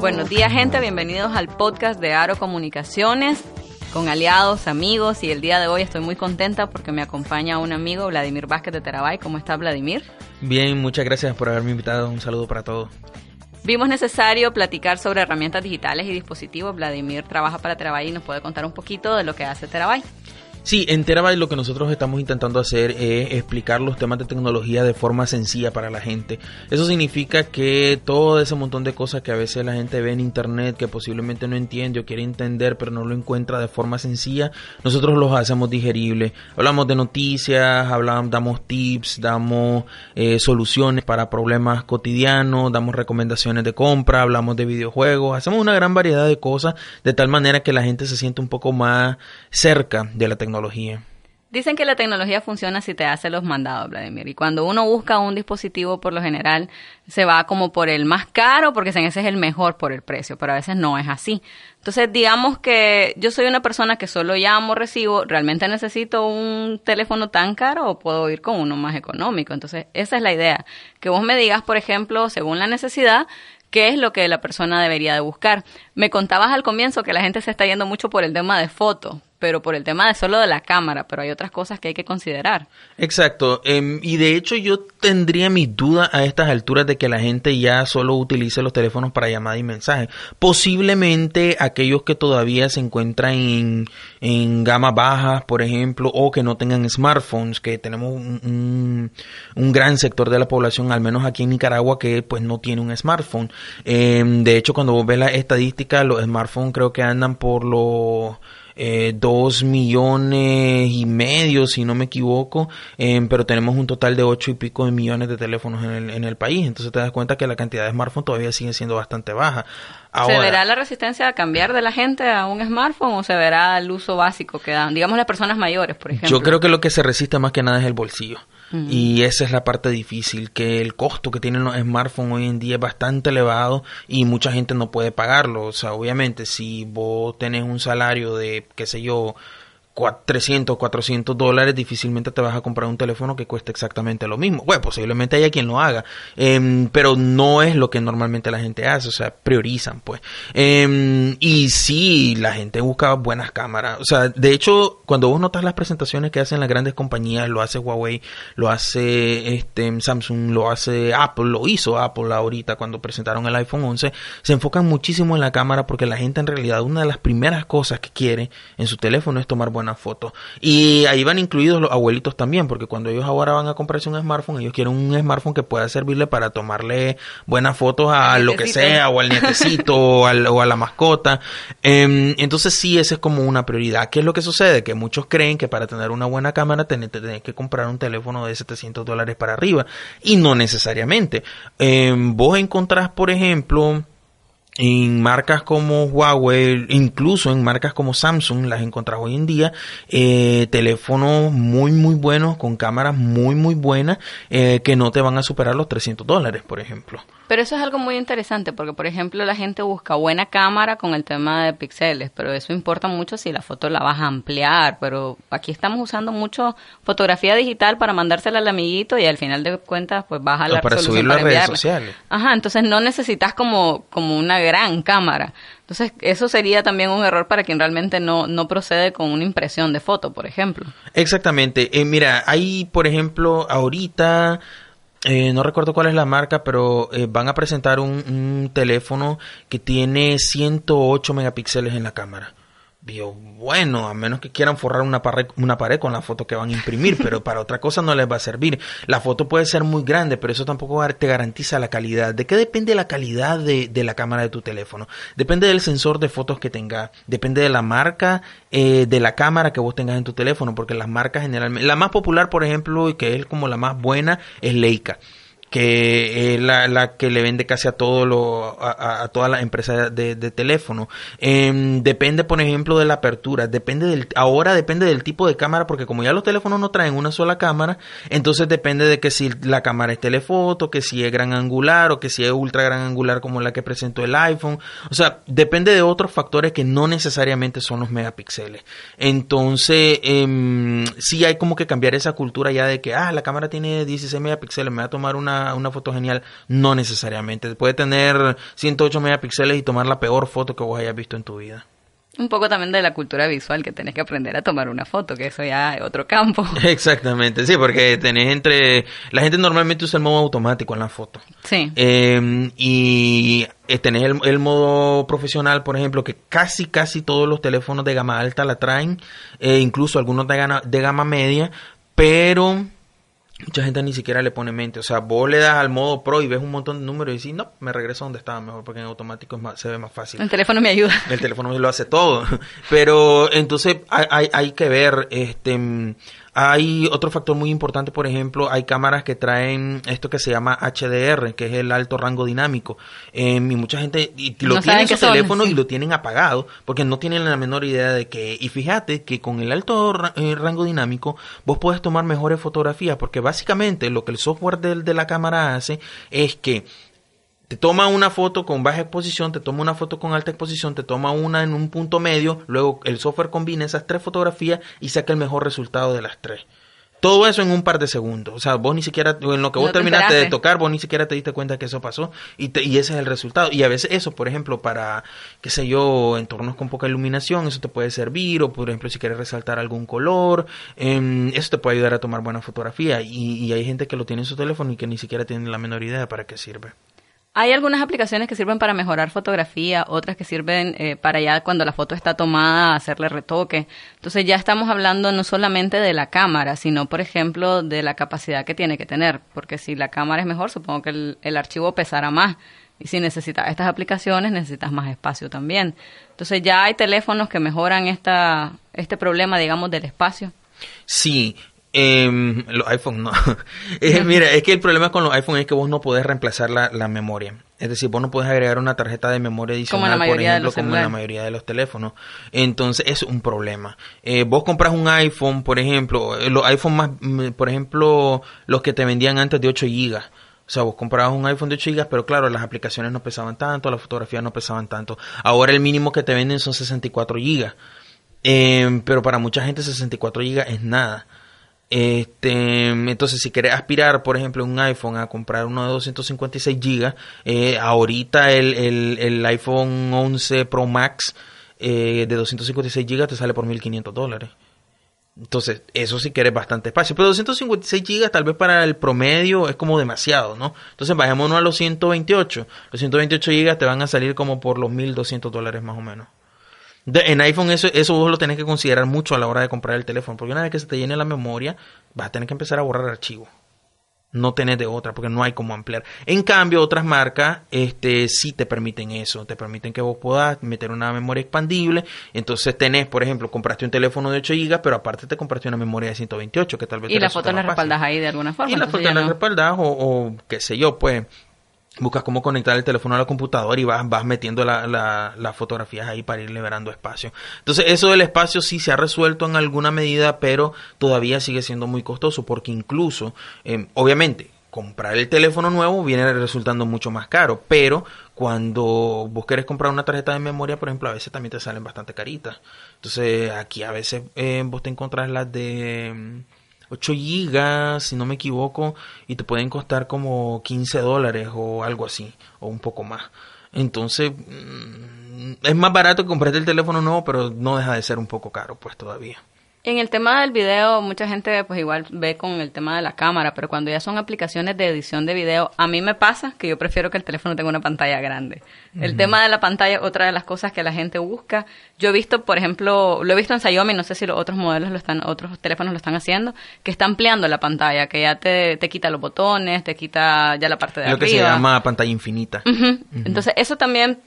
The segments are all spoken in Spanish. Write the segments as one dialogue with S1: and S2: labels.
S1: Buenos días gente, bienvenidos al podcast de Aro Comunicaciones con aliados, amigos y el día de hoy estoy muy contenta porque me acompaña un amigo, Vladimir Vázquez de Terabay. ¿Cómo está Vladimir?
S2: Bien, muchas gracias por haberme invitado. Un saludo para todos.
S1: Vimos necesario platicar sobre herramientas digitales y dispositivos. Vladimir trabaja para Terabay y nos puede contar un poquito de lo que hace Terabay.
S2: Sí, en Terabyte lo que nosotros estamos intentando hacer es explicar los temas de tecnología de forma sencilla para la gente. Eso significa que todo ese montón de cosas que a veces la gente ve en internet que posiblemente no entiende o quiere entender pero no lo encuentra de forma sencilla, nosotros los hacemos digeribles. Hablamos de noticias, hablamos, damos tips, damos eh, soluciones para problemas cotidianos, damos recomendaciones de compra, hablamos de videojuegos, hacemos una gran variedad de cosas de tal manera que la gente se siente un poco más cerca de la tecnología
S1: Dicen que la tecnología funciona si te hace los mandados, Vladimir. Y cuando uno busca un dispositivo, por lo general, se va como por el más caro, porque ese es el mejor por el precio, pero a veces no es así. Entonces, digamos que yo soy una persona que solo llamo, recibo, ¿realmente necesito un teléfono tan caro o puedo ir con uno más económico? Entonces, esa es la idea. Que vos me digas, por ejemplo, según la necesidad, qué es lo que la persona debería de buscar. Me contabas al comienzo que la gente se está yendo mucho por el tema de foto, pero por el tema de solo de la cámara, pero hay otras cosas que hay que considerar.
S2: Exacto, em, y de hecho yo tendría mis dudas a estas alturas de que la gente ya solo utilice los teléfonos para llamada y mensaje. Posiblemente aquellos que todavía se encuentran en, en gama baja, por ejemplo, o que no tengan smartphones, que tenemos un, un, gran sector de la población, al menos aquí en Nicaragua, que pues no tiene un smartphone. Em, de hecho, cuando vos ves la estadística, los smartphones creo que andan por los eh, dos millones y medio, si no me equivoco, eh, pero tenemos un total de ocho y pico de millones de teléfonos en el, en el país. Entonces te das cuenta que la cantidad de smartphones todavía sigue siendo bastante baja.
S1: ¿Se verá la resistencia a cambiar de la gente a un smartphone o se verá el uso básico que dan, digamos, las personas mayores, por ejemplo?
S2: Yo creo que lo que se resiste más que nada es el bolsillo. Y esa es la parte difícil, que el costo que tienen los smartphones hoy en día es bastante elevado y mucha gente no puede pagarlo. O sea, obviamente si vos tenés un salario de, qué sé yo, 300, 400 dólares, difícilmente te vas a comprar un teléfono que cueste exactamente lo mismo. Bueno, posiblemente haya quien lo haga, em, pero no es lo que normalmente la gente hace, o sea, priorizan, pues. Em, y sí, la gente busca buenas cámaras. O sea, de hecho, cuando vos notas las presentaciones que hacen las grandes compañías, lo hace Huawei, lo hace este, Samsung, lo hace Apple, lo hizo Apple ahorita cuando presentaron el iPhone 11, se enfocan muchísimo en la cámara porque la gente en realidad una de las primeras cosas que quiere en su teléfono es tomar buenas fotos. Y ahí van incluidos los abuelitos también, porque cuando ellos ahora van a comprarse un smartphone, ellos quieren un smartphone que pueda servirle para tomarle buenas fotos a lo que sea, o al nietecito, o, a la mascota. Em, entonces sí, esa es como una prioridad. ¿Qué es lo que sucede? Que muchos creen que para tener una buena cámara tenés, que comprar un teléfono de 700 dólares para arriba. Y no necesariamente. Em, vos encontrás, por ejemplo, en marcas como Huawei, incluso en marcas como Samsung, las encontras hoy en día, eh, teléfonos muy muy buenos, con cámaras muy muy buenas, eh, que no te van a superar los 300 dólares, por ejemplo.
S1: Pero eso es algo muy interesante porque, por ejemplo, la gente busca buena cámara con el tema de píxeles, pero eso importa mucho si la foto la vas a ampliar. Pero aquí estamos usando mucho fotografía digital para mandársela al amiguito y al final de cuentas, pues baja la
S2: para subirlo a redes sociales.
S1: Ajá, entonces no necesitas como, como una gran cámara. Entonces, eso sería también un error para quien realmente no, no procede con una impresión de foto, por ejemplo.
S2: Exactamente. Eh, mira, hay, por ejemplo, ahorita eh, no recuerdo cuál es la marca, pero eh, van a presentar un, un, teléfono que tiene 108 megapíxeles en la cámara. Vio, bueno, a menos que quieran forrar una pared, una pared con la foto que van a imprimir, pero para otra cosa no les va a servir. La foto puede ser muy grande, pero eso tampoco te garantiza la calidad. ¿De qué depende la calidad de, de la cámara de tu teléfono? Depende del sensor de fotos que tenga, depende de la marca eh, de la cámara que vos tengas en tu teléfono, porque las marcas generalmente, la más popular, por ejemplo, y que es como la más buena, es Leica que es la, la, que le vende casi a todo lo, a, a todas las empresas de, de teléfono. Eh, depende, por ejemplo, de la apertura, depende del, ahora depende del tipo de cámara, porque como ya los teléfonos no traen una sola cámara, entonces depende de que si la cámara es telefoto, que si es gran angular o que si es ultra gran angular como la que presentó el iPhone. O sea, depende de otros factores que no necesariamente son los megapíxeles. Entonces, eh, sí hay como que cambiar esa cultura ya de que, ah, la cámara tiene 16 megapíxeles, me va a tomar una una, foto genial, no necesariamente. Puede tener 108 megapíxeles y tomar la peor foto que vos hayas visto en tu vida.
S1: Un poco también de la cultura visual, que tenés que aprender a tomar una foto, que eso ya es otro campo.
S2: Exactamente, sí, porque tenés entre... La gente normalmente usa el modo automático en la foto.
S1: Sí.
S2: Eh, y eh, tenés el, modo profesional, por ejemplo, que casi, casi todos los teléfonos de gama alta la traen, eh, incluso algunos de gama, de gama media, pero mucha gente ni siquiera le pone mente. O sea, vos le das al modo pro y ves un montón de números y dices, no, me regreso donde estaba mejor porque en automático se ve más fácil.
S1: El teléfono me ayuda.
S2: El teléfono me lo hace todo. Pero entonces hay, hay, hay que ver, este, hay otro factor muy importante, por ejemplo, hay cámaras que traen esto que se llama HDR, que es el alto rango dinámico. Eh, y mucha gente y lo tiene en su teléfono y lo tienen apagado porque no tienen la menor idea de que. Y fíjate que con el alto eh, rango dinámico vos podés tomar mejores fotografías porque básicamente lo que el software de, de la cámara hace es que te toma una foto con baja exposición, te toma una foto con alta exposición, te toma una en un punto medio, luego el software combina esas tres fotografías y saca el mejor resultado de las tres. Todo eso en un par de segundos. O sea, vos ni siquiera, en lo que vos terminaste de tocar, vos ni siquiera te diste cuenta que eso pasó y, y ese es el resultado. Y a veces eso, por ejemplo, para, qué sé yo, entornos con poca iluminación, eso te puede servir. O, por ejemplo, si quieres resaltar algún color, eh, eso te puede ayudar a tomar buena fotografía. Y, y hay gente que lo tiene en su teléfono y que ni siquiera tiene la menor idea para qué sirve.
S1: Hay algunas aplicaciones que sirven para mejorar fotografía, otras que sirven eh, para ya cuando la foto está tomada hacerle retoque. Entonces ya estamos hablando no solamente de la cámara, sino por ejemplo de la capacidad que tiene que tener, porque si la cámara es mejor, supongo que el, el archivo pesará más. Y si necesitas estas aplicaciones, necesitas más espacio también. Entonces ya hay teléfonos que mejoran esta, este problema, digamos, del espacio.
S2: Sí, eh, los iPhones no. eh, mira, es que el problema con los iPhones es que vos no podés reemplazar la, la, memoria. Es decir, vos no podés agregar una tarjeta de memoria adicional, por ejemplo, como en la mayoría de los teléfonos. Entonces, es un problema. Eh, vos compras un iPhone, por ejemplo, eh, los iPhones más, mm, por ejemplo, los que te vendían antes de 8 gigas. O sea, vos comprabas un iPhone de 8 GB, pero claro, las aplicaciones no pesaban tanto, las fotografías no pesaban tanto. Ahora el mínimo que te venden son 64 GB. Eh, pero para mucha gente 64 GB es nada. Este, entonces, si quieres aspirar, por ejemplo, un iPhone a comprar uno de 256 GB, eh, ahorita el, el, el, iPhone 11 Pro Max eh, de 256 GB te sale por 1.500 dólares. Entonces, eso sí quieres bastante espacio. Pero 256 GB tal vez para el promedio es como demasiado, ¿no? Entonces, bajémonos a los 128. Los 128 GB te van a salir como por los 1.200 dólares más o menos. De, en iPhone eso, eso vos lo tenés que considerar mucho a la hora de comprar el teléfono, porque una vez que se te llene la memoria, vas a tener que empezar a borrar archivos. No tenés de otra, porque no hay como ampliar. En cambio, otras marcas este, sí te permiten eso, te permiten que vos puedas meter una memoria expandible. Entonces tenés, por ejemplo, compraste un teléfono de 8 GB, pero aparte te compraste una memoria de 128, que tal vez...
S1: Y la foto la respaldas ahí de alguna forma.
S2: Y la foto la no... respaldas o, o qué sé yo, pues buscas cómo conectar el teléfono a la computadora y vas, vas metiendo las la, la fotografías ahí para ir liberando espacio. Entonces eso del espacio sí se ha resuelto en alguna medida, pero todavía sigue siendo muy costoso porque incluso, eh, obviamente, comprar el teléfono nuevo viene resultando mucho más caro, pero cuando vos querés comprar una tarjeta de memoria, por ejemplo, a veces también te salen bastante caritas. Entonces aquí a veces eh, vos te encontrás las de 8 gigas, si no me equivoco, y te pueden costar como 15 dólares o algo así, o un poco más. Entonces, mm, es más barato que comprarte el teléfono nuevo, pero no deja de ser un poco caro, pues todavía.
S1: En el tema del video, mucha gente pues igual ve con el tema de la cámara, pero cuando ya son aplicaciones de edición de video, a mí me pasa que yo prefiero que el teléfono tenga una pantalla grande. El tema de la pantalla, otra de las cosas que la gente busca. Yo he visto, por ejemplo, lo he visto en Xiaomi, no sé si los otros modelos lo están, otros teléfonos lo están haciendo, que está ampliando la pantalla, que ya te, te quita los botones, te quita ya la parte de
S2: lo
S1: arriba.
S2: Lo que se llama pantalla infinita.
S1: Uh -huh. Uh -huh. Entonces, eso también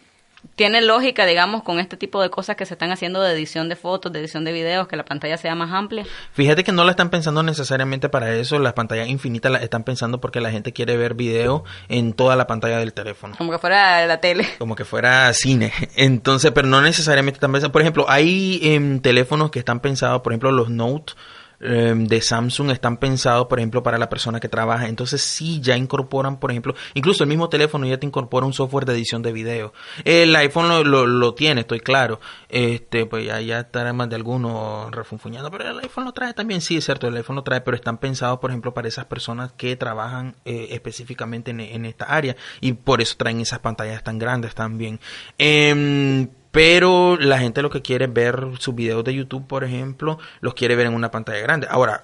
S1: tiene lógica, digamos, con este tipo de cosas que se están haciendo de edición de fotos, de edición de videos, que la pantalla sea más amplia.
S2: Fíjate que no la están pensando necesariamente para eso, las pantallas infinitas las están pensando porque la gente quiere ver video en toda la pantalla del teléfono.
S1: Como que fuera la tele.
S2: Como que fuera cine. Entonces, pero no necesariamente están pensando. Por ejemplo, hay em, teléfonos que están pensados, por ejemplo, los Note Em, de Samsung están pensados, por ejemplo, para la persona que trabaja. Entonces sí, ya incorporan, por ejemplo, incluso el mismo teléfono ya te incorpora un software de edición de video. El iPhone lo, lo, tiene, estoy claro. Este, pues ya, ya estará más de algunos refunfuñando, pero el iPhone lo trae también, sí, es cierto, el iPhone lo trae, pero están pensados, por ejemplo, para esas personas que trabajan eh, específicamente en, esta área y por eso traen esas pantallas tan grandes también. Eh, pero la gente lo que quiere es ver sus videos de YouTube, por ejemplo, los quiere ver en una pantalla grande. Ahora,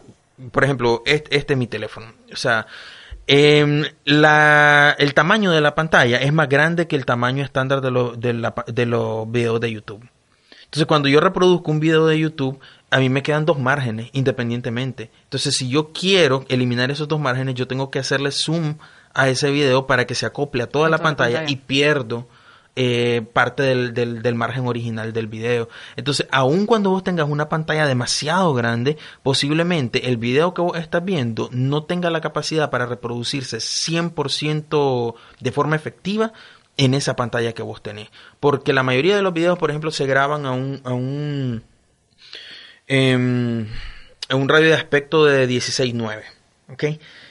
S2: por ejemplo, este, es mi teléfono. O sea, eh, la, el tamaño de la pantalla es más grande que el tamaño estándar de, lo, de, la, de los videos de YouTube. Entonces, cuando yo reproduzco un video de YouTube, a mí me quedan dos márgenes independientemente. Entonces, si yo quiero eliminar esos dos márgenes, yo tengo que hacerle zoom a ese video para que se acople a toda, la, pantalla, pantalla, y pierdo eh, parte del, del, margen original del video. Entonces, aun cuando vos tengas una pantalla demasiado grande, posiblemente el video que vos estás viendo no tenga la capacidad para reproducirse 100% de forma efectiva en esa pantalla que vos tenés. Porque la mayoría de los videos, por ejemplo, se graban a un... A un em, un radio de aspecto de 16.9. ¿ok?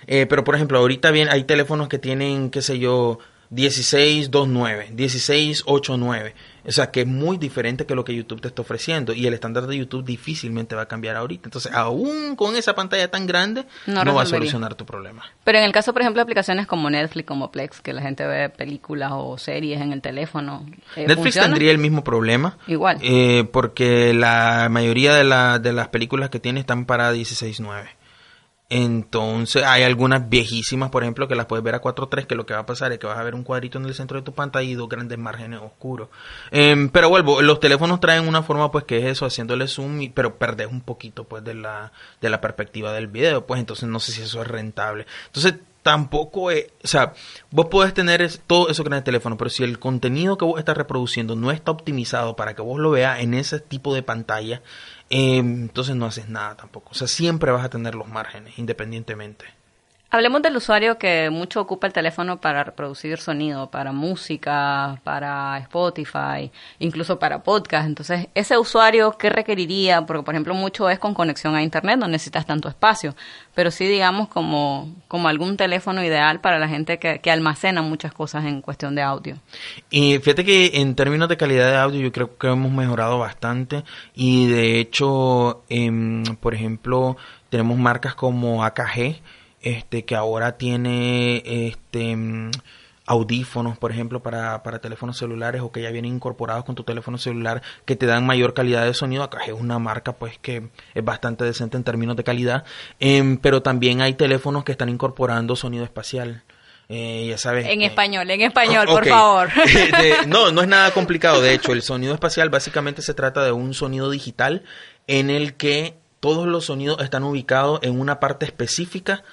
S2: Eh, pero por ejemplo, ahorita bien hay teléfonos que tienen, qué sé yo, 1629, 1689. O sea, que es muy diferente que lo que YouTube te está ofreciendo. Y el estándar de YouTube difícilmente va a cambiar ahorita. Entonces, aún con esa pantalla tan grande, no, va a solucionar tu problema.
S1: Pero en el caso, por ejemplo, de aplicaciones como Netflix, como Plex, que la gente ve películas o series en el teléfono.
S2: Eh, Netflix tendría el mismo problema.
S1: Igual.
S2: Eh, porque la mayoría de, la, de las películas que tiene están para 16.9. Entonces, hay algunas viejísimas, por ejemplo, que las puedes ver a 4.3, que lo que va a pasar es que vas a ver un cuadrito en el centro de tu pantalla y dos grandes márgenes oscuros. Eh, pero vuelvo, los teléfonos traen una forma, pues, que es eso, haciéndole zoom, y, pero perdés un poquito, pues, de la, de la perspectiva del video, pues, entonces no sé si eso es rentable. Entonces, tampoco es, o sea, vos podés tener todo eso que en el teléfono, pero si el contenido que vos estás reproduciendo no está optimizado para que vos lo veas en ese tipo de pantalla, eh, entonces no haces nada tampoco. O sea, siempre vas a tener los márgenes, independientemente.
S1: Hablemos del usuario que mucho ocupa el teléfono para reproducir sonido, para música, para Spotify, incluso para podcast. Entonces, ese usuario, ¿qué requeriría? Porque, por ejemplo, mucho es con conexión a Internet, no necesitas tanto espacio, pero sí, digamos, como, como algún teléfono ideal para la gente que, que almacena muchas cosas en cuestión de audio.
S2: Y fíjate que en términos de calidad de audio yo creo que hemos mejorado bastante y de hecho, em, por ejemplo, tenemos marcas como AKG, este que ahora tiene este mm, audífonos, por ejemplo, para, para teléfonos celulares o que ya vienen incorporados con tu teléfono celular que te dan mayor calidad de sonido. Acá es una marca pues que es bastante decente en términos de calidad, em, pero también hay teléfonos que están incorporando sonido espacial. Eh, ya sabes.
S1: En español, en español, por favor.
S2: no, no es nada complicado. De hecho, el sonido espacial básicamente se trata de un sonido digital en el que todos los sonidos están ubicados en una parte específica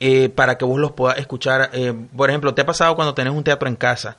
S2: eh, para que vos los puedas escuchar. Eh, por ejemplo, te ha pasado cuando tenés un teatro en casa,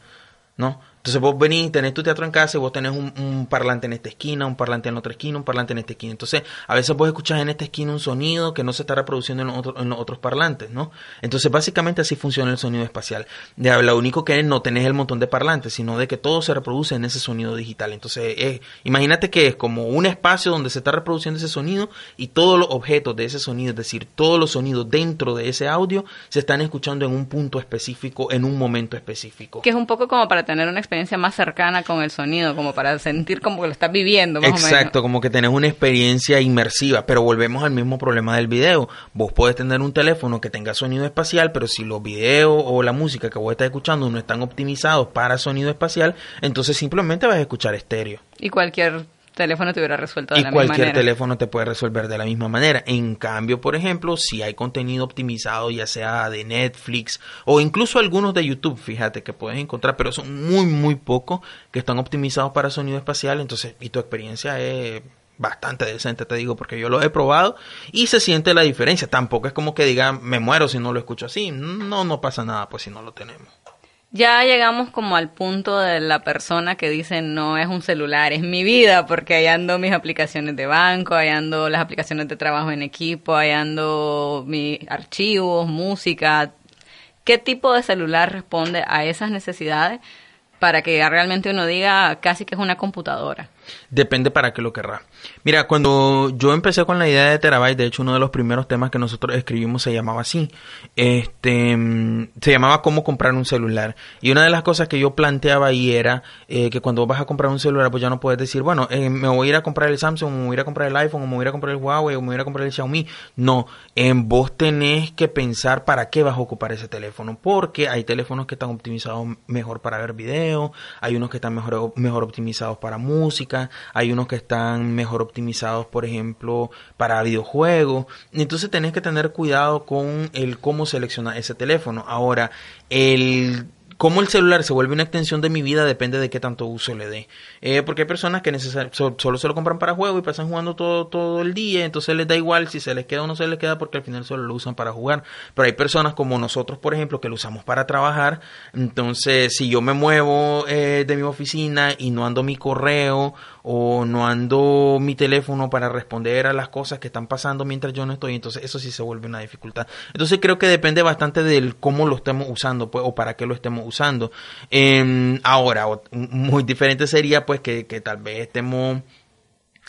S2: ¿no? Entonces vos venís, tenés tu teatro en casa y vos tenés un, parlante en esta esquina, un parlante en otra esquina, un parlante en esta esquina. Entonces, a veces vos escuchás en esta esquina un sonido que no se está reproduciendo en, otro, en los otros parlantes, ¿no? Entonces, básicamente así funciona el sonido espacial. De, lo único que es no tenés el montón de parlantes, sino de que todo se reproduce en ese sonido digital. Entonces, imagínate que es como un espacio donde se está reproduciendo ese sonido y todos los objetos de ese sonido, es decir, todos los sonidos dentro de ese audio, se están escuchando en un punto específico, en un momento específico.
S1: Que es un poco como para tener una experiencia más cercana con el sonido, como para sentir como que lo estás viviendo. Más
S2: Exacto, como que tenés una experiencia inmersiva, pero volvemos al mismo problema del video. Vos podés tener un teléfono que tenga sonido espacial, pero si los videos o la música que vos estás escuchando no están optimizados para sonido espacial, entonces simplemente vas a escuchar estéreo.
S1: Y cualquier teléfono te hubiera resuelto de
S2: y
S1: la misma manera.
S2: cualquier teléfono te puede resolver de la misma manera. En cambio, por ejemplo, si hay contenido optimizado, ya sea de Netflix o incluso algunos de YouTube, fíjate que puedes encontrar, pero son muy, muy pocos que están optimizados para sonido espacial. Entonces, y tu experiencia es bastante decente, te digo, porque yo lo he probado y se siente la diferencia. Tampoco es como que diga, me muero si no lo escucho así. No, no pasa nada, pues si no lo tenemos.
S1: Ya llegamos como al punto de la persona que dice no es un celular, es mi vida, porque ahí ando mis aplicaciones de banco, ahí ando las aplicaciones de trabajo en equipo, ahí ando mis archivos, música. ¿Qué tipo de celular responde a esas necesidades para que realmente uno diga casi que es una computadora?
S2: Depende para qué lo querrá. Mira, cuando yo empecé con la idea de Terabyte, de hecho uno de los primeros temas que nosotros escribimos se llamaba así. Este, mm, se llamaba cómo comprar un celular. Y una de las cosas que yo planteaba ahí era eh, que cuando vas a comprar un celular, pues ya no puedes decir, bueno, eh, me voy a ir a comprar el Samsung, me voy a ir a comprar el iPhone, o me voy a ir a comprar el Huawei, o me voy a ir a comprar el Xiaomi. No, en vos tenés que pensar para qué vas a ocupar ese teléfono. Porque hay teléfonos que están optimizados mejor para ver video, hay unos que están mejor, mejor optimizados para música, hay unos que están mejor optimizados, por ejemplo, para videojuegos. Entonces tenés que tener cuidado con el cómo seleccionar ese teléfono. Ahora, el cómo el celular se vuelve una extensión de mi vida depende de qué tanto uso le dé. Eh, porque hay personas que solo se lo compran para juego y pasan jugando todo, todo el día, entonces les da igual si se les queda o no se les queda porque al final solo lo usan para jugar. Pero hay personas como nosotros, por ejemplo, que lo usamos para trabajar. Entonces, si yo me muevo eh, de mi oficina y no ando mi correo o no ando mi teléfono para responder a las cosas que están pasando mientras yo no estoy, entonces eso sí se vuelve una dificultad. Entonces creo que depende bastante del cómo lo estemos usando pues, o para qué lo estemos usando. Eh, ahora, muy diferente sería pues que, que tal vez estemos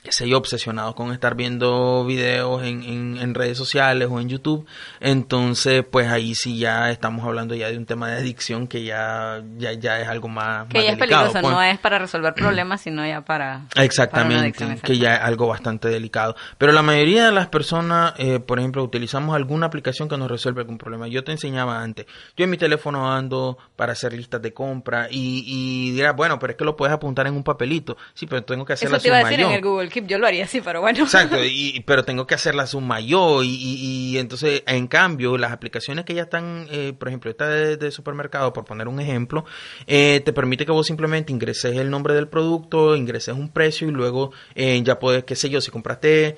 S2: qué sé yo, obsesionados con estar viendo videos en, en, redes sociales o en YouTube, entonces pues ahí sí ya estamos hablando ya de un tema de adicción que ya, ya, ya es algo más...
S1: Que ya es peligroso, pues. no es para resolver problemas, sino ya para...
S2: Exactamente, que ya es algo bastante delicado. Pero la mayoría de las personas, eh, por ejemplo, utilizamos alguna aplicación que nos resuelve algún problema. Yo te enseñaba antes, yo en mi teléfono ando para hacer listas de compra y, y dirás, bueno, pero es que lo puedes apuntar en un papelito. Sí, pero tengo que hacer
S1: Eso te iba a decir en el Google yo lo haría así, pero bueno.
S2: Exacto, y, pero tengo que hacer la suma yo y, y, entonces, en cambio, las aplicaciones que ya están, eh, por ejemplo, esta de, supermercado, por poner un ejemplo, eh, te permite que vos simplemente ingreses el nombre del producto, ingreses un precio y luego eh, ya puedes, qué sé yo, si compraste,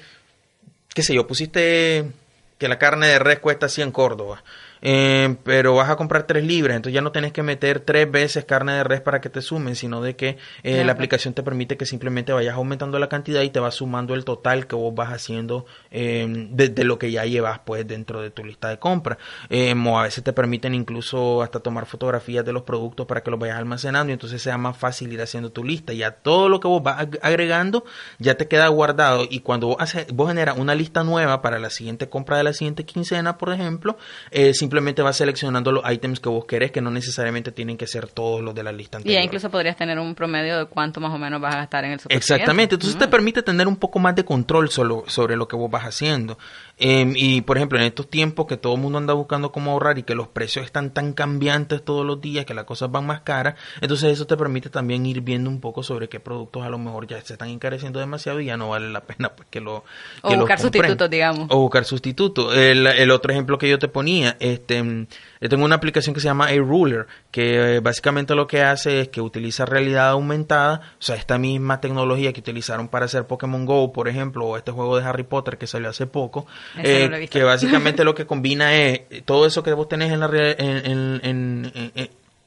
S2: qué sé yo, pusiste que la carne de res cuesta 100 Córdoba eh, pero vas a comprar tres libras, entonces ya no tenés que meter tres veces carne de res para que te sumen, sino de que eh, la aplicación te permite que simplemente vayas aumentando la cantidad y te va sumando el total que vos vas haciendo eh, de, lo que ya llevas pues dentro de tu lista de compra. Eh, o a veces te permiten incluso hasta tomar fotografías de los productos para que los vayas almacenando y entonces sea más fácil ir haciendo tu lista. Ya todo lo que vos vas agregando ya te queda guardado y cuando vos, haces, vos generas una lista nueva para la siguiente compra de la siguiente quincena, por ejemplo, eh, simplemente vas seleccionando los ítems que vos querés, que no necesariamente tienen que ser todos los de la lista anterior.
S1: Y ya incluso podrías tener un promedio de cuánto más o menos vas a gastar en el
S2: Exactamente, entonces te permite tener un poco más de control solo sobre lo que vos vas haciendo. Em, y por ejemplo, en estos tiempos que todo el mundo anda buscando cómo ahorrar y que los precios están tan cambiantes todos los días, que las cosas van más caras, entonces eso te permite también ir viendo un poco sobre qué productos a lo mejor ya se están encareciendo demasiado y ya no vale la pena pues que lo
S1: o buscar sustitutos, digamos.
S2: O buscar sustitutos. El, el otro ejemplo que yo te ponía, este yo tengo una aplicación que se llama A-Ruler, que eh, básicamente lo que hace es que utiliza realidad aumentada, o sea, esta misma tecnología que utilizaron para hacer Pokémon Go, por ejemplo, o este juego de Harry Potter que salió hace poco, eh, que básicamente lo que combina es todo eso que vos tenés en la en,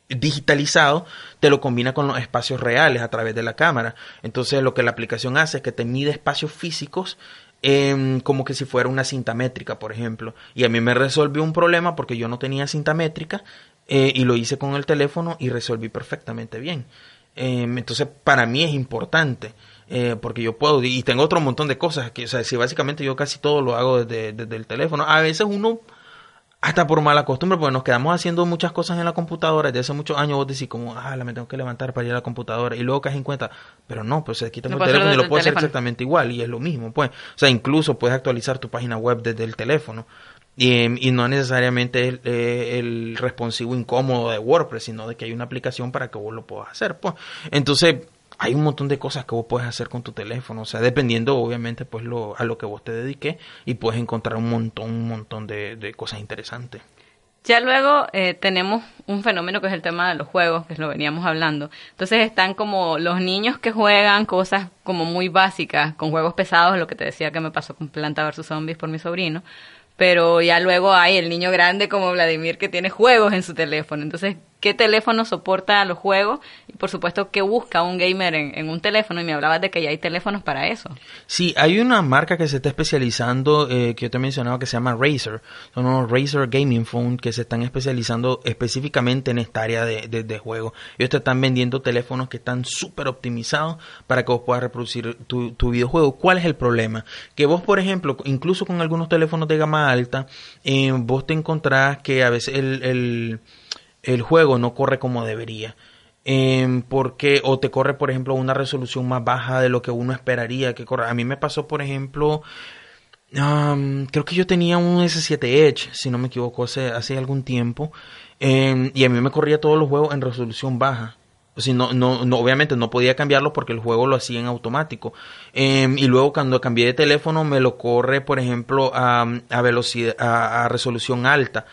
S2: digitalizado, te lo combina con los espacios reales a través de la cámara. Entonces lo que la aplicación hace es que te mide espacios físicos Em, como que si fuera una cinta métrica, por ejemplo. Y a mí me resolvió un problema porque yo no tenía cinta métrica eh, y lo hice con el teléfono y resolví perfectamente bien. Em, entonces, para mí es importante. Eh, porque yo puedo, y tengo otro montón de cosas, que, o sea, si básicamente yo casi todo lo hago desde, desde el teléfono. A veces uno hasta por mala costumbre, porque nos quedamos haciendo muchas cosas en la computadora. Desde hace muchos años vos decís como, ah, la me tengo que levantar para ir a la computadora. Y luego caes en cuenta, pero no, pues se quita el teléfono y lo puedes hacer exactamente igual. Y es lo mismo, pues. O sea, incluso puedes actualizar tu página web desde el teléfono. Y, y no necesariamente el, eh, el responsivo incómodo de WordPress, sino de que hay una aplicación para que vos lo puedas hacer, pues. Entonces, hay un montón de cosas que vos puedes hacer con tu teléfono, o sea, dependiendo obviamente pues lo, a lo que vos te dediques y puedes encontrar un montón, un montón de, cosas interesantes.
S1: Ya luego eh, tenemos un fenómeno que es el tema de los juegos, que lo veníamos hablando. Entonces están como los niños que juegan cosas como muy básicas, con juegos pesados, lo que te decía que me pasó con Planta vs. Zombies por mi sobrino. Pero ya luego hay el niño grande como Vladimir que tiene juegos en su teléfono. Entonces, qué teléfono soporta los juegos y por supuesto qué busca un gamer en, un teléfono y me hablabas de que ya hay teléfonos para eso.
S2: Sí, hay una marca que se está especializando, eh, que yo te he mencionado, que se llama Razer. Son unos Razer Gaming Phone que se están especializando específicamente en esta área de, de, juego. Ellos te están vendiendo teléfonos que están súper optimizados para que vos puedas reproducir tu, tu, videojuego. ¿Cuál es el problema? Que vos, por ejemplo, incluso con algunos teléfonos de gama alta, eh, vos te encontrás que a veces el juego no corre como debería. Eh, porque o te corre por ejemplo una resolución más baja de lo que uno esperaría que corra. A mí me pasó por ejemplo creo que yo tenía un S7 Edge, si no me equivoco, hace, hace algún tiempo. Em, y a mí me corría todos los juegos en resolución baja. O sea, no, no, obviamente no podía cambiarlo porque el juego lo hacía en automático. Em, y luego cuando cambié de teléfono me lo corre, por ejemplo, a, a velocidad, a resolución alta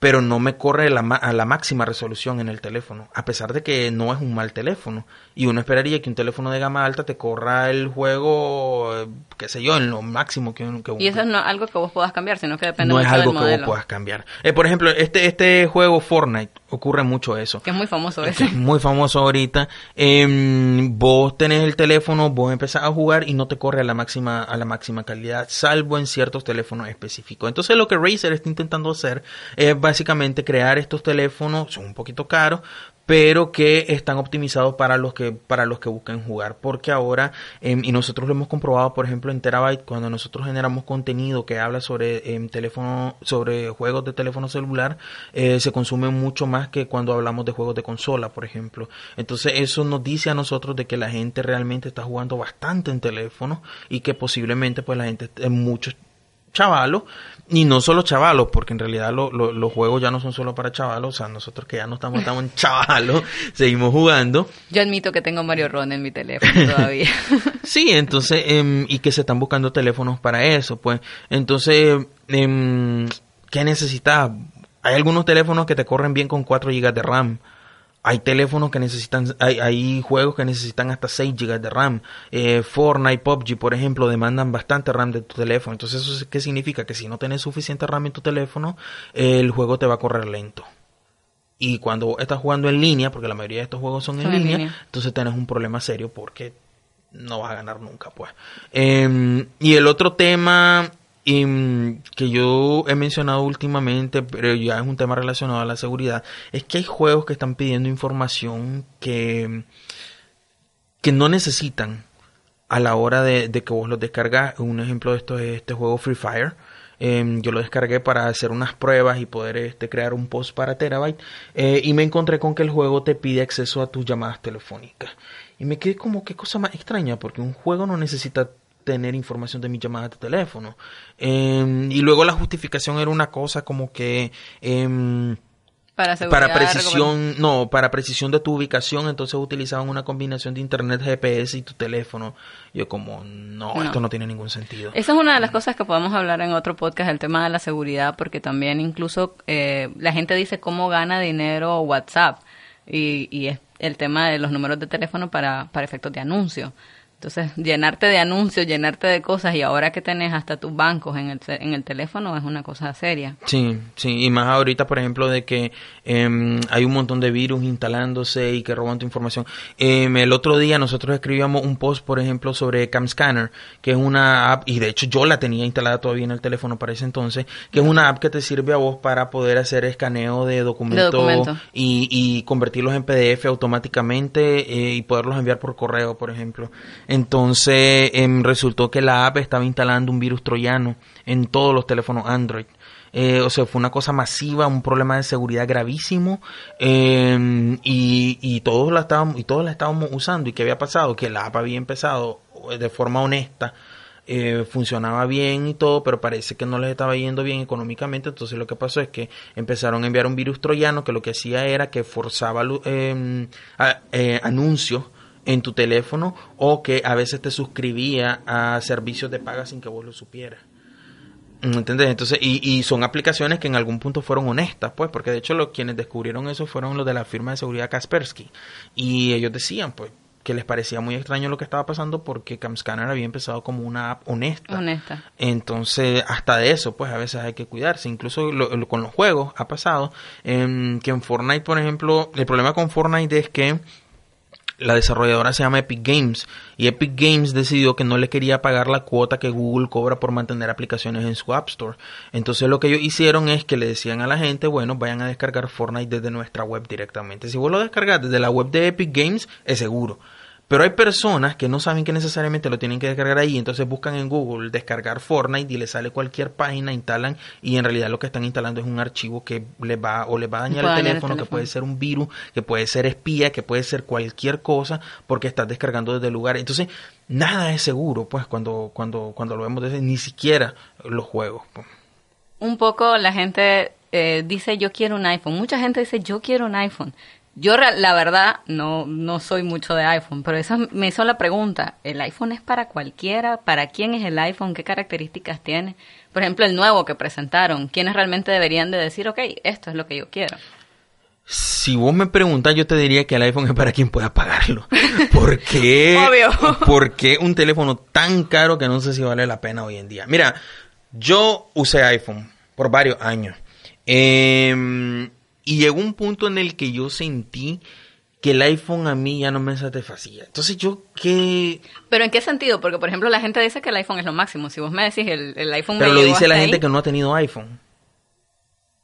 S2: pero no me corre la, a la máxima resolución en el teléfono, a pesar de que no es un mal teléfono. Y uno esperaría que un teléfono de gama alta te corra el juego, eh, qué sé yo, en lo máximo que, que
S1: Y eso no es algo que vos puedas cambiar, sino que depende
S2: no es algo que vos puedas cambiar. Eh, por ejemplo, este, este juego Fortnite, ocurre mucho eso.
S1: Que es muy famoso ese.
S2: Es muy famoso ahorita. Em, vos tenés el teléfono, vos empezás a jugar y no te corre a la máxima, a la máxima calidad, salvo en ciertos teléfonos específicos. Entonces lo que Razer está intentando hacer es básicamente crear estos teléfonos, son un poquito caros, pero que están optimizados para los que para los que buscan jugar. Porque ahora em, y nosotros lo hemos comprobado por ejemplo en Terabyte cuando nosotros generamos contenido que habla sobre em, teléfono sobre juegos de teléfono celular eh, se consume mucho más que cuando hablamos de juegos de consola por ejemplo. Entonces eso nos dice a nosotros de que la gente realmente está jugando bastante en teléfono y que posiblemente pues la gente en muchos chavalos y no solo chavalos, porque en realidad los juegos ya no son solo para chavalos, o sea, nosotros que ya no estamos tan chavalos, seguimos jugando.
S1: Yo admito que tengo Mario Ron en mi teléfono todavía.
S2: sí, entonces, em, y que se están buscando teléfonos para eso, pues. Entonces, eh, ¿qué necesitas? Hay algunos teléfonos que te corren bien con 4 GB de RAM hay teléfonos que necesitan, hay, hay, juegos que necesitan hasta 6 GB de RAM. Eh, Fortnite, PUBG, por ejemplo, demandan bastante RAM de tu teléfono. Entonces, ¿eso qué significa? Que si no tienes suficiente RAM en tu teléfono, el juego te va a correr lento. Y cuando estás jugando en línea, porque la mayoría de estos juegos son, en, línea, entonces tienes un problema serio porque no vas a ganar nunca, pues. Em, y el otro tema y, mm, que yo he mencionado últimamente, pero ya es un tema relacionado a la seguridad, es que hay juegos que están pidiendo información que, que no necesitan a la hora de, que vos los descargas. Un ejemplo de esto es este juego Free Fire. Em, yo lo descargué para hacer unas pruebas y poder este, crear un post para Terabyte. Eh, y me encontré con que el juego te pide acceso a tus llamadas telefónicas. Y me quedé como, qué cosa más extraña, porque un juego no necesita tener información de mis llamadas de teléfono. Em, y luego la justificación era una cosa como que... Eh, para, para, precisión, no, para precisión de tu ubicación, entonces utilizaban una combinación de internet, GPS y tu teléfono. Yo como, no, esto no tiene ningún sentido.
S1: Esa es una de las cosas que podemos hablar en otro podcast, el tema de la seguridad, porque también incluso eh, la gente dice cómo gana dinero WhatsApp y, y es el tema de los números de teléfono para, para efectos de anuncio. Entonces, llenarte de anuncios, llenarte de cosas y ahora que tenés hasta tus bancos en el, en el teléfono es una cosa seria.
S2: Sí, sí, y más ahorita, por ejemplo, de que em, hay un montón de virus instalándose y que roban tu información. Em, el otro día nosotros escribíamos un post, por ejemplo, sobre CamScanner, que es una app, y de hecho yo la tenía instalada todavía en el teléfono para ese entonces, que es una app que te sirve a vos para poder hacer escaneo de documentos y, y, convertirlos en PDF automáticamente eh, y poderlos enviar por correo, por ejemplo. Entonces em, resultó que la app estaba instalando un virus troyano en todos los teléfonos Android. Eh, o sea, fue una cosa masiva, un problema de seguridad gravísimo em, y, todos la estábamos, y todos la estábamos usando. ¿Y qué había pasado? Que la app había empezado eh, de forma honesta, eh, funcionaba bien y todo, pero parece que no les estaba yendo bien económicamente. Entonces lo que pasó es que empezaron a enviar un virus troyano que lo que hacía era que forzaba em, anuncios en tu teléfono o que a veces te suscribía a servicios de paga sin que vos lo supieras. ¿Entendés? Entonces, y, y, son aplicaciones que en algún punto fueron honestas, pues, porque de hecho los quienes descubrieron eso fueron los de la firma de seguridad Kaspersky. Y ellos decían, pues, que les parecía muy extraño lo que estaba pasando porque CamScanner había empezado como una app honesta.
S1: Honesta.
S2: Entonces, hasta de eso, pues a veces hay que cuidarse. Incluso lo- lo- con los juegos ha pasado em, que en Fortnite, por ejemplo, el problema con Fortnite es que la desarrolladora se llama Epic Games y Epic Games decidió que no le quería pagar la cuota que Google cobra por mantener aplicaciones en su App Store. Entonces lo que ellos hicieron es que le decían a la gente, bueno, vayan a descargar Fortnite desde nuestra web directamente. Si vos lo descargas desde la web de Epic Games, es seguro. Pero hay personas que no saben que necesariamente lo tienen que descargar ahí, entonces buscan en Google descargar Fortnite y les sale cualquier página, instalan y en realidad lo que están instalando es un archivo que les va o les va a dañar el
S1: dañar el
S2: teléfono, que puede ser un virus, que puede ser espía, que puede ser cualquier cosa porque estás descargando desde el lugar. Entonces, nada es seguro, pues cuando cuando cuando lo vemos desde ni siquiera los juegos. pues.
S1: un poco la gente eh, dice yo quiero un iPhone. Mucha gente dice yo quiero un iPhone. Yo la verdad no no soy mucho de iPhone, pero eso me hizo la pregunta, ¿el iPhone es para cualquiera? ¿Para quién es el iPhone? ¿Qué características tiene? Por ejemplo, el nuevo que presentaron, ¿quiénes realmente deberían de decir, ok, esto es lo que yo quiero?
S2: Si vos me preguntas, yo te diría que el iPhone es para quien pueda pagarlo. ¿Por qué?
S1: Obvio.
S2: ¿Por qué un teléfono tan caro que no sé si vale la pena hoy en día? Mira, yo usé iPhone por varios años. Eh, y llegó un punto en el que yo sentí que el iPhone a mí ya no me satisfacía. Entonces yo qué...
S1: Pero ¿en qué sentido? Porque, por ejemplo, la gente dice que el iPhone es lo máximo. Si vos me decís el, el iPhone me
S2: Pero lo dice la gente
S1: ahí,
S2: que no ha tenido iPhone.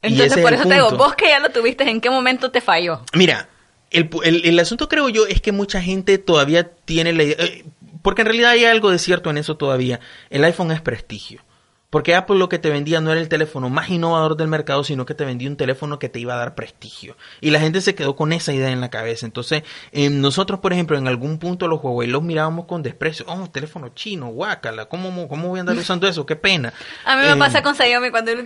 S1: Entonces, por eso te digo, vos que ya lo tuviste, ¿en qué momento te falló?
S2: Mira, el, el- el asunto creo yo es que mucha gente todavía tiene la idea, eh, porque en realidad hay algo de cierto en eso todavía. El iPhone es prestigio. Porque Apple lo que te vendía no era el teléfono más innovador del mercado, sino que te vendía un teléfono que te iba a dar prestigio. Y la gente se quedó con esa idea en la cabeza. Entonces, eh, nosotros, por ejemplo, en algún punto los Huawei los mirábamos con desprecio. Oh, teléfono chino, guácala, ¿cómo, cómo voy a andar usando eso? Qué pena.
S1: A mí me
S2: Eh,
S1: pasa con Xiaomi cuando digo,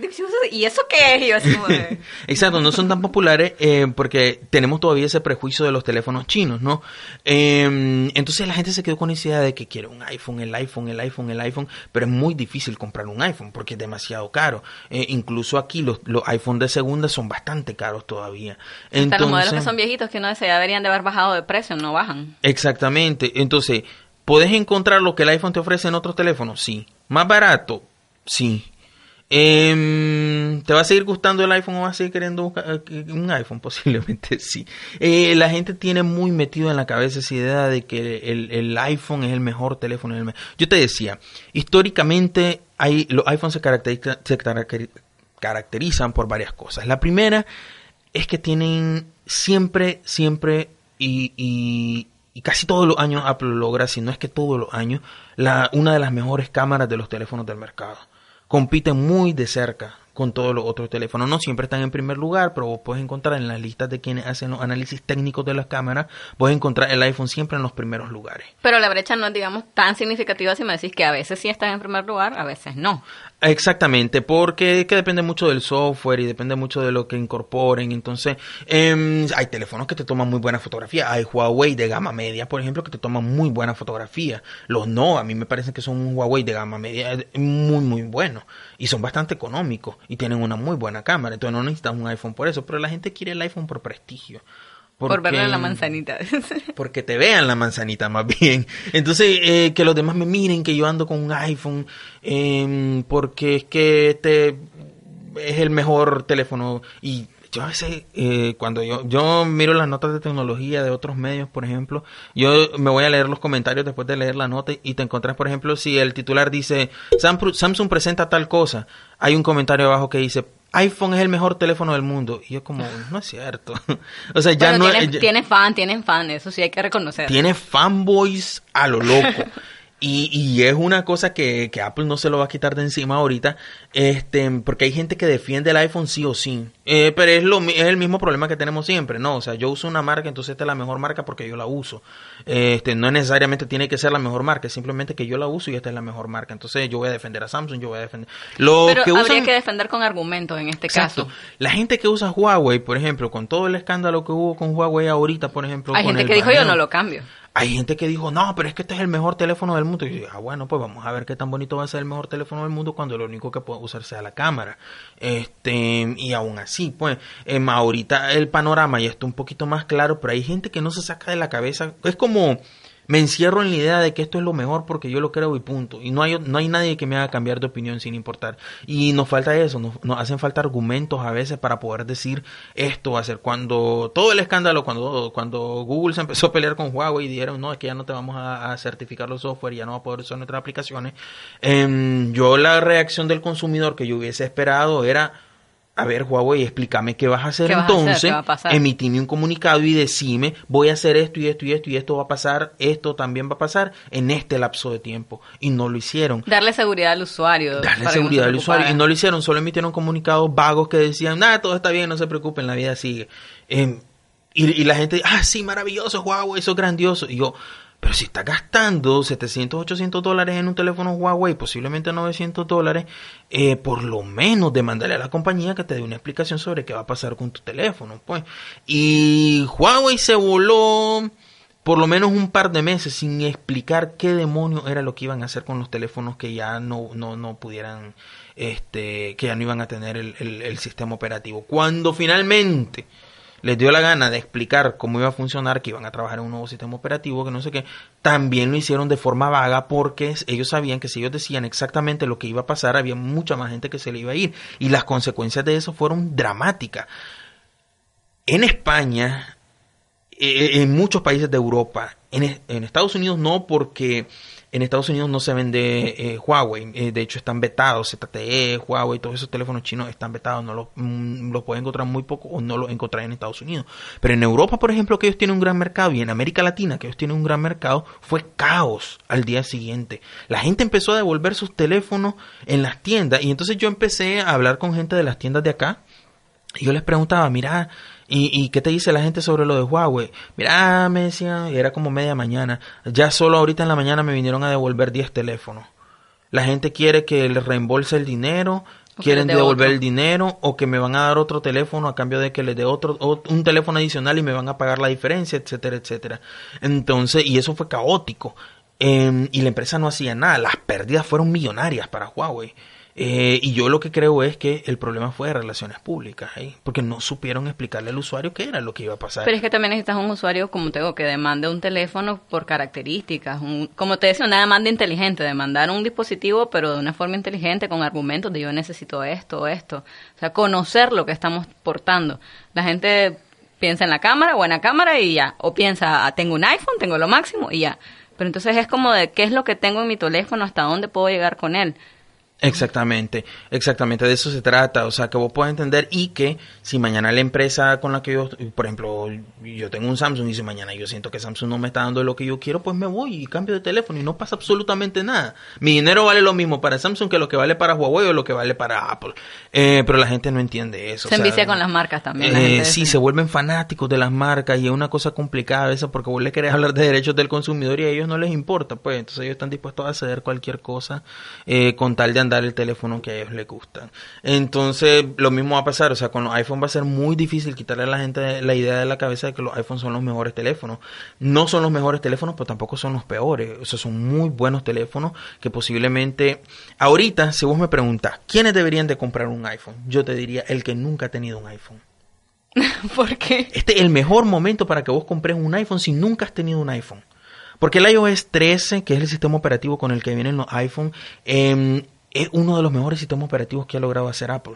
S1: ¿y eso qué es? Y yo así como de-
S2: Exacto, no son tan populares eh, porque tenemos todavía ese prejuicio de los teléfonos chinos, ¿no? Entonces la gente se quedó con esa idea de que quiere un iPhone, el iPhone, el iPhone, el iPhone, pero es muy difícil comprar un iPhone porque es demasiado caro. Eh, incluso aquí los, los iPhone de segunda son bastante caros todavía.
S1: Hasta los modelos que son viejitos que uno dice ya deberían de haber bajado de precio, no bajan.
S2: Exactamente. Entonces, ¿puedes encontrar lo que el iPhone te ofrece en otros teléfonos? Sí. ¿Más barato? Sí. Em, ¿Te va a seguir gustando el iPhone o vas a seguir queriendo buscar eh, un iPhone? Posiblemente sí. Eh, la gente tiene muy metido en la cabeza esa idea de que el, el iPhone es el mejor teléfono. el me- Yo te decía, históricamente hay, los iPhones se, caracteriza- se caracteri- caracterizan por varias cosas. La primera es que tienen siempre, siempre y, y- y casi todos los años Apple logra, si no es que todos los años, la, una de las mejores cámaras de los teléfonos del mercado. Compiten muy de cerca con todos los otros teléfonos. No siempre están en primer lugar, pero vos puedes encontrar en las listas de quienes hacen los análisis técnicos de las cámaras, puedes encontrar el iPhone siempre en los primeros lugares.
S1: Pero la brecha no es, digamos, tan significativa si me decís que a veces sí están en primer lugar, a veces no.
S2: Exactamente, porque que depende mucho del software y depende mucho de lo que incorporen. Entonces, em, hay teléfonos que te toman muy buena fotografía. Hay Huawei de gama media, por ejemplo, que te toman muy buena fotografía. Los no, a mí me parece que son un Huawei de gama media eh, muy, muy bueno. Y son bastante económicos y tienen una muy buena cámara. Entonces, no necesitas un iPhone por eso. Pero la gente quiere el iPhone por prestigio.
S1: Por verle
S2: Porque-
S1: la manzanita.
S2: porque te vean la manzanita más bien. Entonces, eh, que los demás me miren que yo ando con un iPhone, eh, porque es que este es el mejor teléfono. Y yo a veces, eh, cuando yo, yo miro las notas de tecnología de otros medios, por ejemplo, yo me voy a leer los comentarios después de leer la nota y te encontrás, por ejemplo, si el titular dice Samsung presenta tal cosa, hay un comentario abajo que dice iPhone es el mejor teléfono del mundo. Y yo como, no es cierto. o sea, ya
S1: Bueno,
S2: no
S1: tienen,
S2: ya-
S1: tienen fan, tienen fan, eso sí hay que reconocer.
S2: tiene fanboys a lo loco. Y, y es una cosa que, que Apple no se lo va a quitar de encima ahorita, este, porque hay gente que defiende el iPhone sí o sí. Eh, pero es, lo, es el mismo problema que tenemos siempre, ¿no? O sea, yo uso una marca, entonces esta es la mejor marca porque yo la uso. Este, no necesariamente tiene que ser la mejor marca, es simplemente que yo la uso y esta es la mejor marca. Entonces yo voy a defender a Samsung, yo voy a defender... Los
S1: Pero
S2: que
S1: habría
S2: usan...
S1: que defender con argumentos en este
S2: Exacto.
S1: caso.
S2: La gente que usa Huawei, por ejemplo, con todo el escándalo que hubo con Huawei ahorita, por ejemplo...
S1: Hay
S2: con
S1: gente
S2: el
S1: que dijo yo no lo cambio.
S2: Hay gente que dijo, no, pero es que este es el mejor teléfono del mundo. Y yo ah, bueno, pues vamos a ver qué tan bonito va a ser el mejor teléfono del mundo cuando lo único que puede usar sea la cámara. Este, y aún así, pues, em, ahorita el panorama ya está un poquito más claro, pero hay gente que no se saca de la cabeza. Es como, me encierro en la idea de que esto es lo mejor porque yo lo creo y punto. Y no hay, no hay nadie que me haga cambiar de opinión sin importar. Y nos falta eso, nos, hacen falta argumentos a veces para poder decir esto ser. Cuando todo el escándalo, cuando, cuando Google se empezó a pelear con Huawei y dijeron, no, es que ya no te vamos a, certificar los software, ya no va a poder usar nuestras aplicaciones, em, yo la reacción del consumidor que yo hubiese esperado era a ver, Huawei, explícame qué vas a hacer entonces. Emitime un comunicado y decime, voy a hacer esto y esto y esto y esto va a pasar, esto también va a pasar en este lapso de tiempo. Y no lo hicieron.
S1: Darle seguridad al usuario.
S2: Darle seguridad al usuario. Y no lo hicieron, solo emitieron comunicados vagos que decían, nada, todo está bien, no se preocupen, la vida sigue. Em, y, y, la gente, ah, sí, maravilloso, Huawei, eso es grandioso. Y yo, pero si estás gastando 700, 800 dólares en un teléfono Huawei, posiblemente 900 dólares, eh, por lo menos demandarle a la compañía que te dé una explicación sobre qué va a pasar con tu teléfono. Pues. Y Huawei se voló por lo menos un par de meses sin explicar qué demonio era lo que iban a hacer con los teléfonos que ya no, no, no pudieran, este, que ya no iban a tener el, el sistema operativo. Cuando finalmente les dio la gana de explicar cómo iba a funcionar, que iban a trabajar en un nuevo sistema operativo, que no sé qué, también lo hicieron de forma vaga porque ellos sabían que si ellos decían exactamente lo que iba a pasar, había mucha más gente que se le iba a ir. Y las consecuencias de eso fueron dramáticas. En España, e, e, en muchos países de Europa, en, en Estados Unidos no porque en Estados Unidos no se vende eh, Huawei, eh, de hecho están vetados, ZTE, Huawei, todos esos teléfonos chinos están vetados, no los, mm, los pueden encontrar muy poco o no los encontrar en Estados Unidos. Pero en Europa, por ejemplo, que ellos tienen un gran mercado y en América Latina, que ellos tienen un gran mercado, fue caos al día siguiente. La gente empezó a devolver sus teléfonos en las tiendas y entonces yo empecé a hablar con gente de las tiendas de acá y yo les preguntaba, mira, ¿Y, ¿Y qué te dice la gente sobre lo de Huawei? Mira, me decían, era como media mañana. Ya solo ahorita en la mañana me vinieron a devolver 10 teléfonos. La gente quiere que les reembolse el dinero, quieren devolver el dinero o que me van a dar otro teléfono a cambio de que les dé otro, un teléfono adicional y me van a pagar la diferencia, etcétera, etcétera. Entonces, y eso fue caótico. Em, y la empresa no hacía nada. Las pérdidas fueron millonarias para Huawei. Eh, y yo lo que creo es que el problema fue de relaciones públicas, porque no supieron explicarle al usuario qué era lo que iba a pasar.
S1: Pero es que también necesitas un usuario, como te digo, que demande un teléfono por características. como te decía, una demanda inteligente, demandar un dispositivo, pero de una forma inteligente, con argumentos de yo necesito esto esto. O sea, conocer lo que estamos portando. La gente piensa en la cámara, buena cámara y ya. O piensa, ah, tengo un iPhone, tengo lo máximo y ya. Pero entonces es como de qué es lo que tengo en mi teléfono, hasta dónde puedo llegar con él.
S2: Exactamente, exactamente de eso se trata, o sea, que vos puedas entender y que si mañana la empresa con la que yo, por ejemplo, yo tengo un Samsung y si mañana yo siento que Samsung no me está dando lo que yo quiero, pues me voy y cambio de teléfono y no pasa absolutamente nada. Mi dinero vale lo mismo para Samsung que lo que vale para Huawei o lo que vale para Apple, eh, pero la gente no entiende eso.
S1: Se envicia con las marcas también.
S2: Eh, sí, se vuelven fanáticos de las marcas y es una cosa complicada eso porque vos le querés hablar de derechos del consumidor y a ellos no les importa, pues entonces ellos están dispuestos a ceder cualquier cosa eh, con tal de andar el teléfono que a ellos les gustan. Entonces, lo mismo va a pasar, o sea, con los iPhone va a ser muy difícil quitarle a la gente la idea de la cabeza de que los iPhones son los mejores teléfonos. No son los mejores teléfonos, pero tampoco son los peores. O sea, son muy buenos teléfonos que posiblemente... Ahorita, si vos me preguntas, ¿quiénes deberían de comprar un iPhone? Yo te diría, el que nunca ha tenido un iPhone.
S1: ¿Por qué?
S2: Este es el mejor momento para que vos compres un iPhone si nunca has tenido un iPhone. Porque el iOS 13, que es el sistema operativo con el que vienen los iPhone, eh, es uno de los mejores sistemas operativos que ha logrado hacer Apple.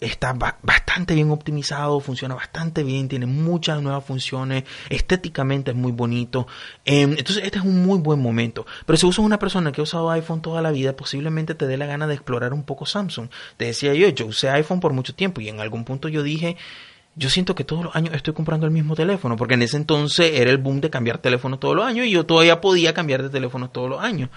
S2: Está bastante bien optimizado, funciona bastante bien, tiene muchas nuevas funciones, estéticamente es muy bonito. Em, entonces este es un muy buen momento. Pero si usas una persona que ha usado iPhone toda la vida, posiblemente te dé la gana de explorar un poco Samsung. Te decía yo, yo usé iPhone por mucho tiempo y en algún punto yo dije, yo siento que todos los años estoy comprando el mismo teléfono, porque en ese entonces era el boom de cambiar teléfono todos los años y yo todavía podía cambiar de teléfono todos los años.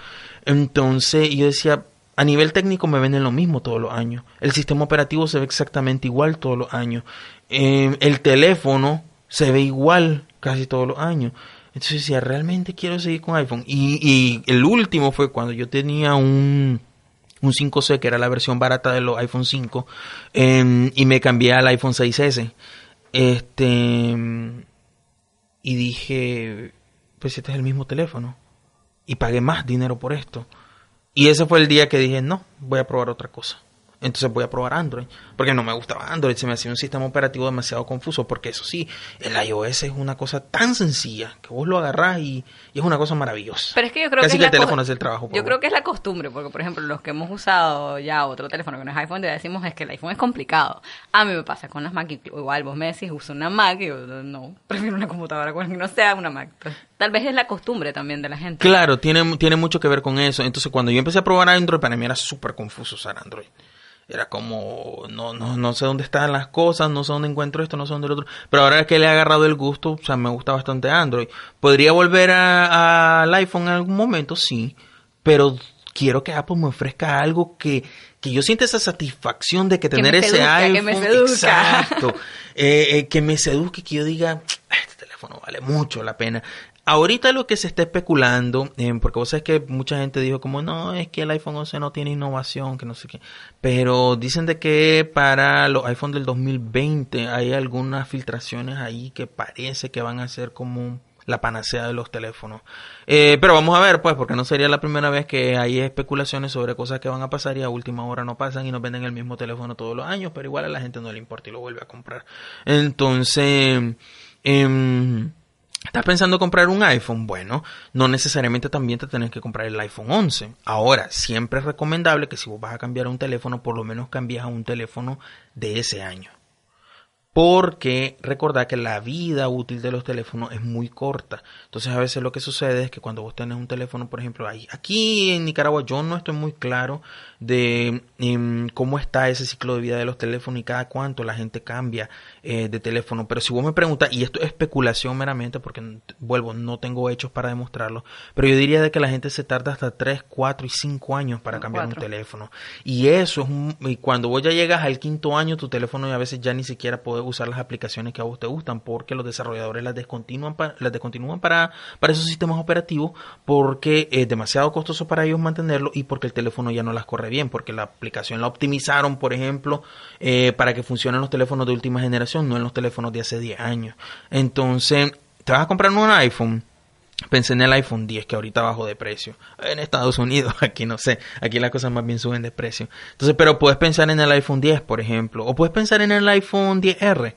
S2: Entonces yo decía, a nivel técnico me venden lo mismo todos los años. El sistema operativo se ve exactamente igual todos los años. Eh, el teléfono se ve igual casi todos los años. Entonces decía, realmente quiero seguir con iPhone. Y, y el último fue cuando yo tenía un, un 5C, que era la versión barata de los iPhone 5, em, y me cambié al iPhone 6S. Este, y dije, pues este es el mismo teléfono. Y pagué más dinero por esto. Y ese fue el día que dije, no, voy a probar otra cosa entonces voy a probar Android. Porque no me gustaba Android, se me hacía un sistema operativo demasiado confuso. Porque eso sí, el iOS es una cosa tan sencilla que vos lo agarrás y, es una cosa maravillosa.
S1: Pero es que yo creo
S2: Casi
S1: que,
S2: el teléfono es el trabajo.
S1: Yo creo que es la costumbre, porque por ejemplo, los que hemos usado ya otro teléfono que no es iPhone, ya decimos es que el iPhone es complicado. A mí me pasa con las Mac, igual vos me decís, uso una Mac y yo no, prefiero una computadora con que no sea una Mac. tal vez es la costumbre también de la gente.
S2: Claro, tiene, tiene mucho que ver con eso. Entonces, cuando yo empecé a probar Android, para mí era súper confuso usar Android. Era como, no, no, no sé dónde están las cosas, no sé dónde encuentro esto, no sé dónde lo otro. Pero ahora que le he agarrado el gusto, o sea, me gusta bastante Android. ¿Podría volver al iPhone en algún momento? Sí. Pero quiero que Apple me ofrezca algo que, que yo sienta esa satisfacción de que tener ese iPhone.
S1: Que me seduzca.
S2: Exacto. Eh, eh, que me seduzca que yo diga, este teléfono vale mucho la pena. Ahorita lo que se está especulando, eh, porque vos sabés que mucha gente dijo como, no, es que el iPhone 11 no tiene innovación, que no sé qué. Pero dicen de que para los iPhone del 2020 hay algunas filtraciones ahí que parece que van a ser como la panacea de los teléfonos. Eh, pero vamos a ver, pues, porque no sería la primera vez que hay especulaciones sobre cosas que van a pasar y a última hora no pasan y nos venden el mismo teléfono todos los años, pero igual a la gente no le importa y lo vuelve a comprar. Entonces, eh, ¿Estás pensando comprar un iPhone? Bueno, no necesariamente también te tenés que comprar el iPhone 11. Ahora, siempre es recomendable que si vos vas a cambiar un teléfono, por lo menos cambies a un teléfono de ese año. Porque recordad que la vida útil de los teléfonos es muy corta. Entonces a veces lo que sucede es que cuando vos tenés un teléfono, por ejemplo, ahí, aquí en Nicaragua yo no estoy muy claro de em, cómo está ese ciclo de vida de los teléfonos y cada cuánto la gente cambia eh, de teléfono. Pero si vos me preguntas, y esto es especulación meramente, porque vuelvo, no tengo hechos para demostrarlo, pero yo diría de que la gente se tarda hasta 3, 4 y 5 años para cambiar un teléfono. Y eso es un, y cuando vos ya llegas al quinto año, tu teléfono a veces ya ni siquiera puede usar las aplicaciones que a vos te gustan porque los desarrolladores las descontinúan, para, las descontinúan para, para esos sistemas operativos porque es demasiado costoso para ellos mantenerlo y porque el teléfono ya no las corre bien, porque la aplicación la optimizaron, por ejemplo, eh, para que funcionen los teléfonos de última generación, no en los teléfonos de hace 10 años. Entonces, te vas a comprar un iPhone Pensé en el iPhone 10 que ahorita bajó de precio. En Estados Unidos, aquí no sé, aquí las cosas más bien suben de precio. Entonces, pero puedes pensar en el iPhone 10, por ejemplo, o puedes pensar en el iPhone 10R,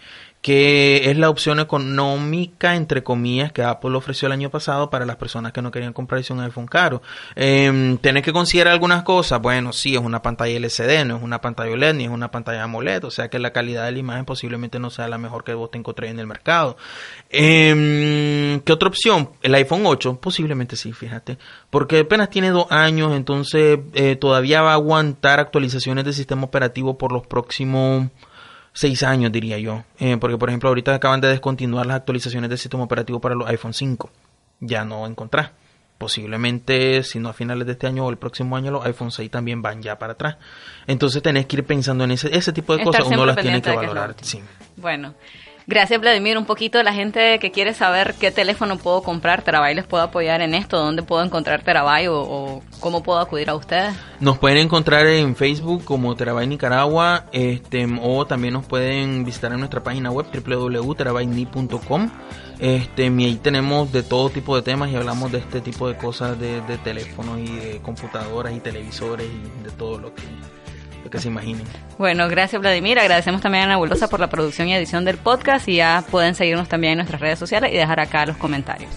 S2: que es la opción económica, entre comillas, que Apple ofreció el año pasado para las personas que no querían comprarse un iPhone caro. Eh, que considerar algunas cosas. Bueno, sí, es una pantalla LCD, no es una pantalla OLED, ni es una pantalla AMOLED, o sea que la calidad de la imagen posiblemente no sea la mejor que vos te encontré en el mercado. Eh, ¿Qué otra opción? El iPhone 8, posiblemente sí, fíjate, porque apenas tiene dos años, entonces eh, todavía va a aguantar actualizaciones de sistema operativo por los próximos seis años, diría yo. Eh, porque, por ejemplo, ahorita acaban de descontinuar las actualizaciones del sistema operativo para los iPhone 5. Ya no encontrás. Posiblemente, si no a finales de este año o el próximo año, los iPhone 6 también van ya para atrás. Entonces tenés que ir pensando en ese, ese tipo de cosas. Uno las tiene que valorar. sí.
S1: Bueno. Gracias, Vladimir. Un poquito la gente que quiere saber qué teléfono puedo comprar, Terabyte les puedo apoyar en esto, dónde puedo encontrar Terabyte o, cómo puedo acudir a ustedes.
S2: Nos pueden encontrar en Facebook como Terabyte Nicaragua este, o también nos pueden visitar en nuestra página web www.terabyteni.com. Este, y ahí tenemos de todo tipo de temas y hablamos de este tipo de cosas de, de teléfonos y de computadoras y televisores y de todo lo que lo que se imaginen.
S1: Bueno, gracias Vladimir. Agradecemos también a Ana Bulosa por la producción y edición del podcast y ya pueden seguirnos también en nuestras redes sociales y dejar acá los comentarios.